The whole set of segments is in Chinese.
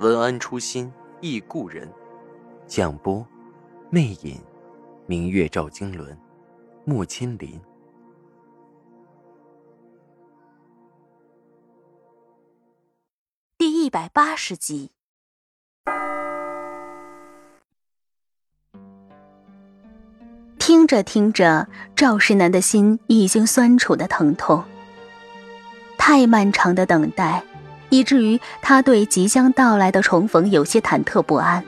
文安初心忆故人，蒋波，魅影，明月照经纶，木千林。第一百八十集。听着听着，赵世南的心已经酸楚的疼痛。太漫长的等待。以至于他对即将到来的重逢有些忐忑不安，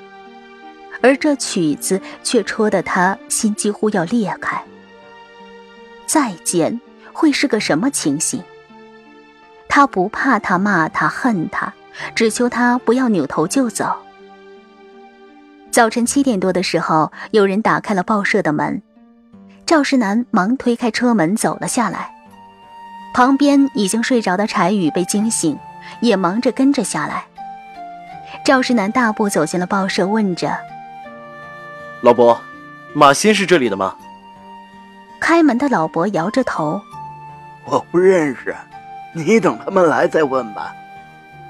而这曲子却戳得他心几乎要裂开。再见会是个什么情形？他不怕他骂他恨他，只求他不要扭头就走。早晨七点多的时候，有人打开了报社的门，赵世南忙推开车门走了下来，旁边已经睡着的柴宇被惊醒。也忙着跟着下来。赵世南大步走进了报社，问着：“老伯，马欣是这里的吗？”开门的老伯摇着头：“我不认识，你等他们来再问吧。”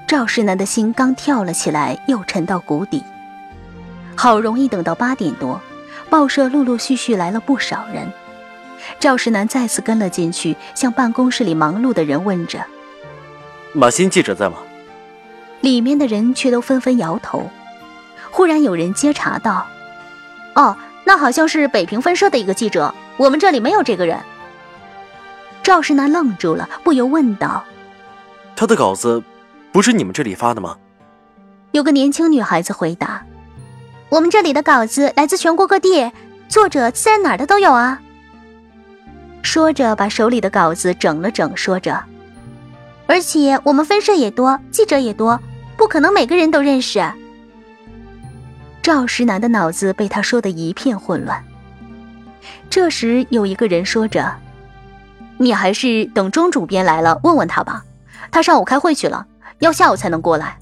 赵世南的心刚跳了起来，又沉到谷底。好容易等到八点多，报社陆陆续续来了不少人。赵世南再次跟了进去，向办公室里忙碌的人问着。马新记者在吗？里面的人却都纷纷摇头。忽然有人接茬道：“哦，那好像是北平分社的一个记者，我们这里没有这个人。”赵世南愣住了，不由问道：“他的稿子不是你们这里发的吗？”有个年轻女孩子回答：“我们这里的稿子来自全国各地，作者自然哪儿的都有啊。”说着，把手里的稿子整了整，说着。而且我们分社也多，记者也多，不可能每个人都认识。赵石南的脑子被他说的一片混乱。这时有一个人说着：“你还是等钟主编来了问问他吧，他上午开会去了，要下午才能过来。”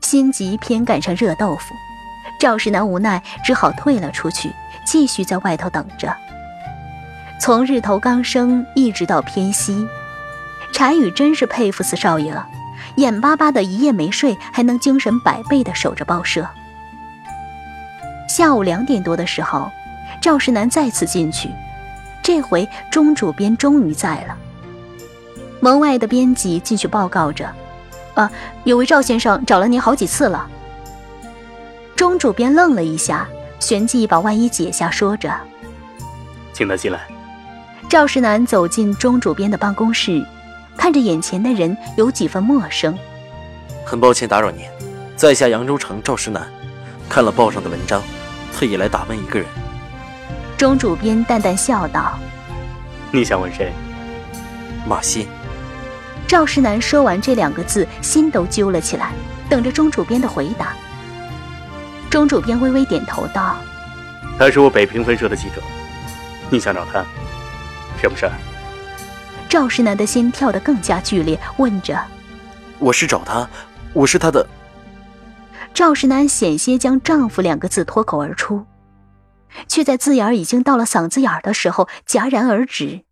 心急偏赶上热豆腐，赵石南无奈只好退了出去，继续在外头等着。从日头刚升一直到偏西。柴宇真是佩服死少爷了，眼巴巴的一夜没睡，还能精神百倍的守着报社。下午两点多的时候，赵世南再次进去，这回钟主编终于在了。门外的编辑进去报告着：“啊，有位赵先生找了您好几次了。”钟主编愣了一下，旋即把外衣解下，说着：“请他进来。”赵世南走进钟主编的办公室。看着眼前的人，有几分陌生。很抱歉打扰您，在下扬州城赵石南，看了报上的文章，特意来打问一个人。钟主编淡淡笑道：“你想问谁？”马欣。赵石南说完这两个字，心都揪了起来，等着钟主编的回答。钟主编微微点头道：“他是我北平分社的记者，你想找他，是不是？”赵世南的心跳得更加剧烈，问着：“我是找他，我是他的。”赵世南险些将“丈夫”两个字脱口而出，却在字眼已经到了嗓子眼的时候戛然而止。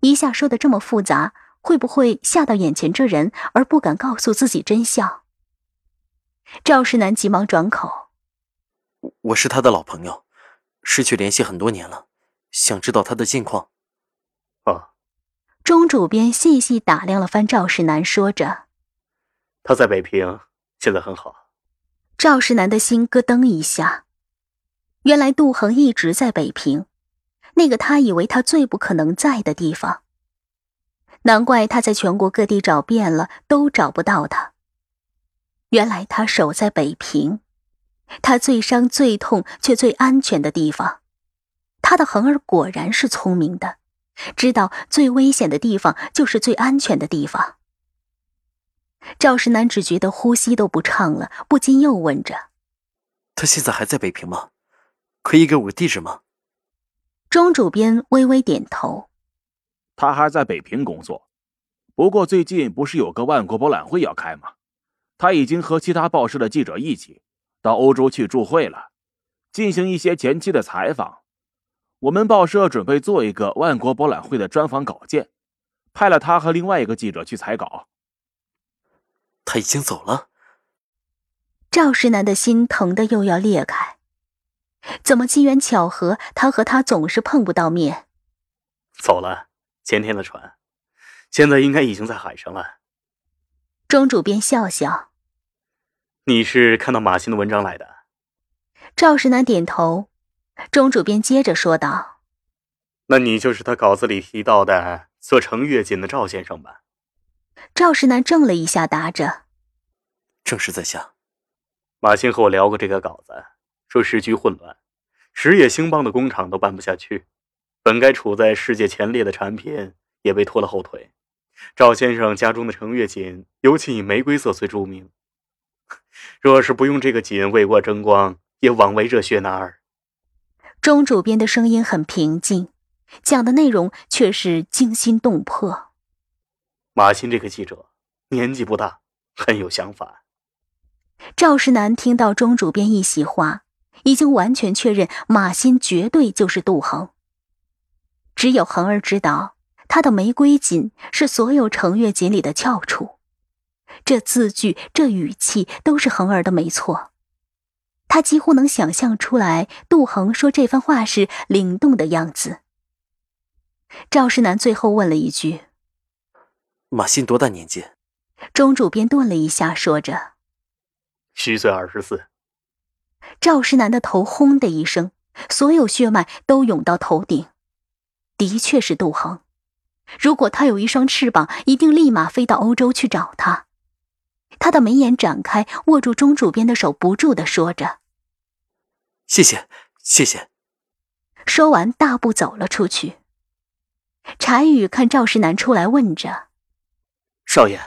一下说的这么复杂，会不会吓到眼前这人而不敢告诉自己真相？赵世南急忙转口：“我是他的老朋友，失去联系很多年了，想知道他的近况。”哦，钟主编细细打量了番赵世南，说着：“他在北平，现在很好。”赵世南的心咯噔一下，原来杜恒一直在北平，那个他以为他最不可能在的地方。难怪他在全国各地找遍了，都找不到他。原来他守在北平，他最伤、最痛却最安全的地方。他的恒儿果然是聪明的。知道最危险的地方就是最安全的地方。赵世南只觉得呼吸都不畅了，不禁又问着：“他现在还在北平吗？可以给我个地址吗？”钟主编微微点头：“他还在北平工作，不过最近不是有个万国博览会要开吗？他已经和其他报社的记者一起到欧洲去驻会了，进行一些前期的采访。我们报社准备做一个万国博览会的专访稿件，派了他和另外一个记者去采稿。”他已经走了。赵石南的心疼的又要裂开，怎么机缘巧合，他和他总是碰不到面？走了，前天的船，现在应该已经在海上了。钟主编笑笑：“你是看到马欣的文章来的？”赵石南点头。钟主编接着说道：“那你就是他稿子里提到的做程月锦的赵先生吧？”赵世南怔了一下，答着：“正是在下。”马欣和我聊过这个稿子，说时局混乱，实业兴邦的工厂都办不下去，本该处在世界前列的产品也被拖了后腿。赵先生家中的程月锦，尤其以玫瑰色最著名。若是不用这个锦为国争光，也枉为热血男儿。钟主编的声音很平静，讲的内容却是惊心动魄。马欣这个记者年纪不大，很有想法。赵世南听到钟主编一席话，已经完全确认马欣绝对就是杜恒。只有恒儿知道，他的玫瑰锦是所有程月锦里的翘楚。这字句，这语气，都是恒儿的没错。他几乎能想象出来，杜恒说这番话时灵动的样子。赵世南最后问了一句。马欣多大年纪？钟主编顿了一下，说着：“虚岁二十四。”赵世南的头轰的一声，所有血脉都涌到头顶。的确是杜恒。如果他有一双翅膀，一定立马飞到欧洲去找他。他的眉眼展开，握住钟主编的手，不住的说着：“谢谢，谢谢。”说完，大步走了出去。柴宇看赵石南出来，问着。少爷，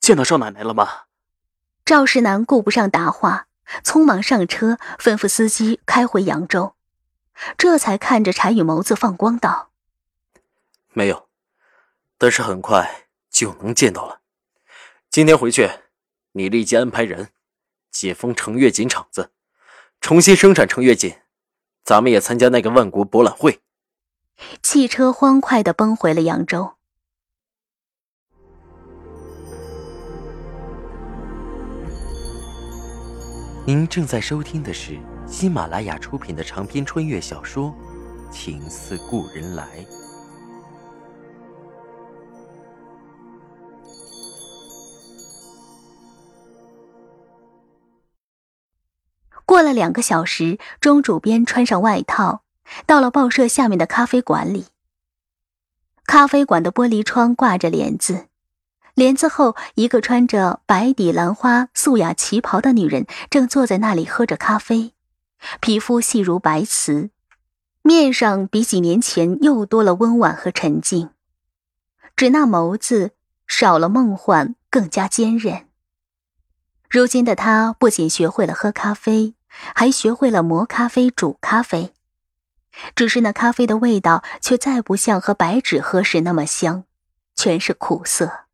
见到少奶奶了吗？赵石南顾不上答话，匆忙上车，吩咐司机开回扬州。这才看着柴宇，眸子放光道：“没有，但是很快就能见到了。今天回去，你立即安排人解封程月锦厂子，重新生产程月锦。咱们也参加那个万国博览会。”汽车欢快的奔回了扬州。您正在收听的是喜马拉雅出品的长篇穿越小说《情似故人来》。过了两个小时，钟主编穿上外套，到了报社下面的咖啡馆里。咖啡馆的玻璃窗挂着帘子。帘子后，一个穿着白底兰花素雅旗袍的女人正坐在那里喝着咖啡，皮肤细如白瓷，面上比几年前又多了温婉和沉静，只那眸子少了梦幻，更加坚韧。如今的她不仅学会了喝咖啡，还学会了磨咖啡、煮咖啡，只是那咖啡的味道却再不像和白纸喝时那么香，全是苦涩。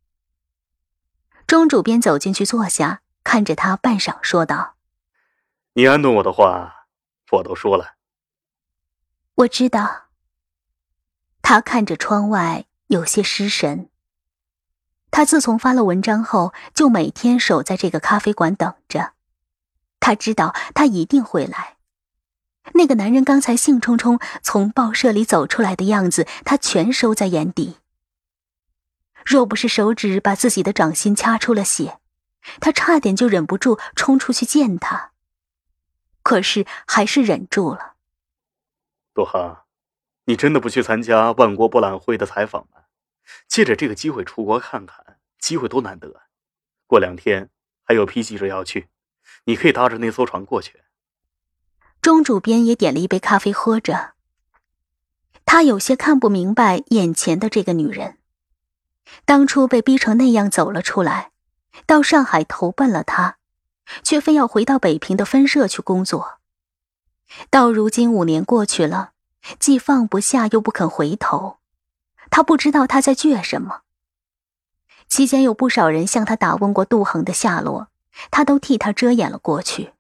钟主编走进去坐下，看着他，半晌说道：“你安顿我的话，我都说了。我知道。”他看着窗外，有些失神。他自从发了文章后，就每天守在这个咖啡馆等着。他知道他一定会来。那个男人刚才兴冲冲从报社里走出来的样子，他全收在眼底。若不是手指把自己的掌心掐出了血，他差点就忍不住冲出去见他。可是还是忍住了。杜恒，你真的不去参加万国博览会的采访吗？借着这个机会出国看看，机会多难得。过两天还有批记者要去，你可以搭着那艘船过去。钟主编也点了一杯咖啡喝着。他有些看不明白眼前的这个女人。当初被逼成那样走了出来，到上海投奔了他，却非要回到北平的分社去工作。到如今五年过去了，既放不下又不肯回头，他不知道他在倔什么。期间有不少人向他打问过杜恒的下落，他都替他遮掩了过去。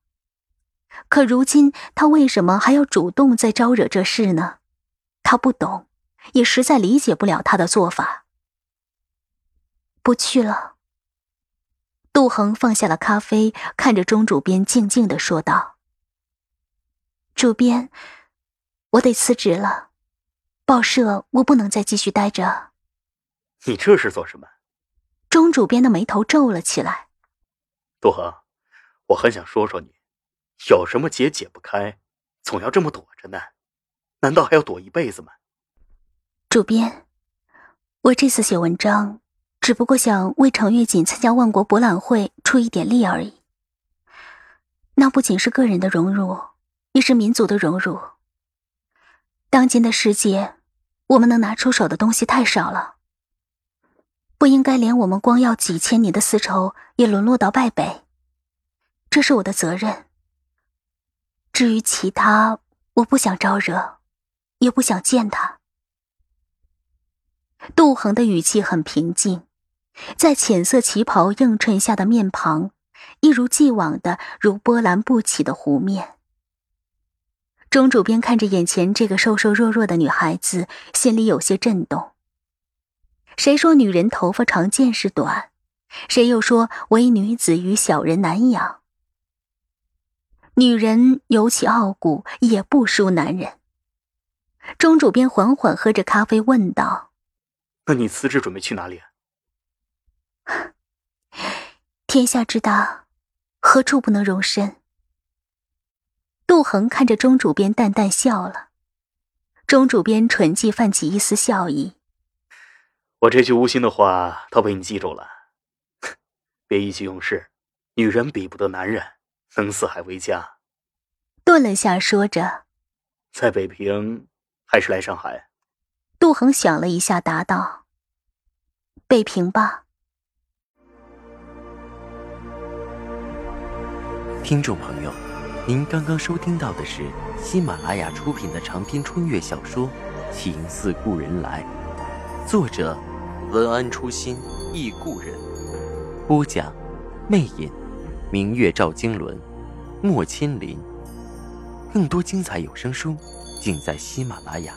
可如今他为什么还要主动再招惹这事呢？他不懂，也实在理解不了他的做法。不去了。杜恒放下了咖啡，看着钟主编，静静的说道：“主编，我得辞职了，报社我不能再继续待着。”你这是做什么？钟主编的眉头皱了起来。杜恒，我很想说说你，有什么结解不开，总要这么躲着呢？难道还要躲一辈子吗？主编，我这次写文章，只不过想为程月锦参加万国博览会出一点力而已。那不仅是个人的荣辱，也是民族的荣辱。当今的世界，我们能拿出手的东西太少了。不应该连我们光耀几千年的丝绸也沦落到败北，这是我的责任。至于其他，我不想招惹，也不想见他。杜恒的语气很平静，在浅色旗袍映衬下的面庞，一如既往的如波澜不起的湖面。钟主编看着眼前这个瘦瘦弱弱的女孩子，心里有些震动。谁说女人头发长见识短？谁又说唯女子与小人难养？女人尤其傲骨，也不输男人。钟主编缓缓喝着咖啡，问道：“那你辞职准备去哪里？”天下之大，何处不能容身？杜恒看着钟主编，淡淡笑了。钟主编唇际泛起一丝笑意。我这句无心的话，都被你记住了。别意气用事，女人比不得男人，能四海为家。顿了下，说着：“在北平，还是来上海？”杜恒想了一下，答道：“北平吧。”听众朋友，您刚刚收听到的是喜马拉雅出品的长篇穿越小说《情似故人来》，作者。文安初心忆故人，播讲：魅影，明月照经纶，莫千林。更多精彩有声书，尽在喜马拉雅。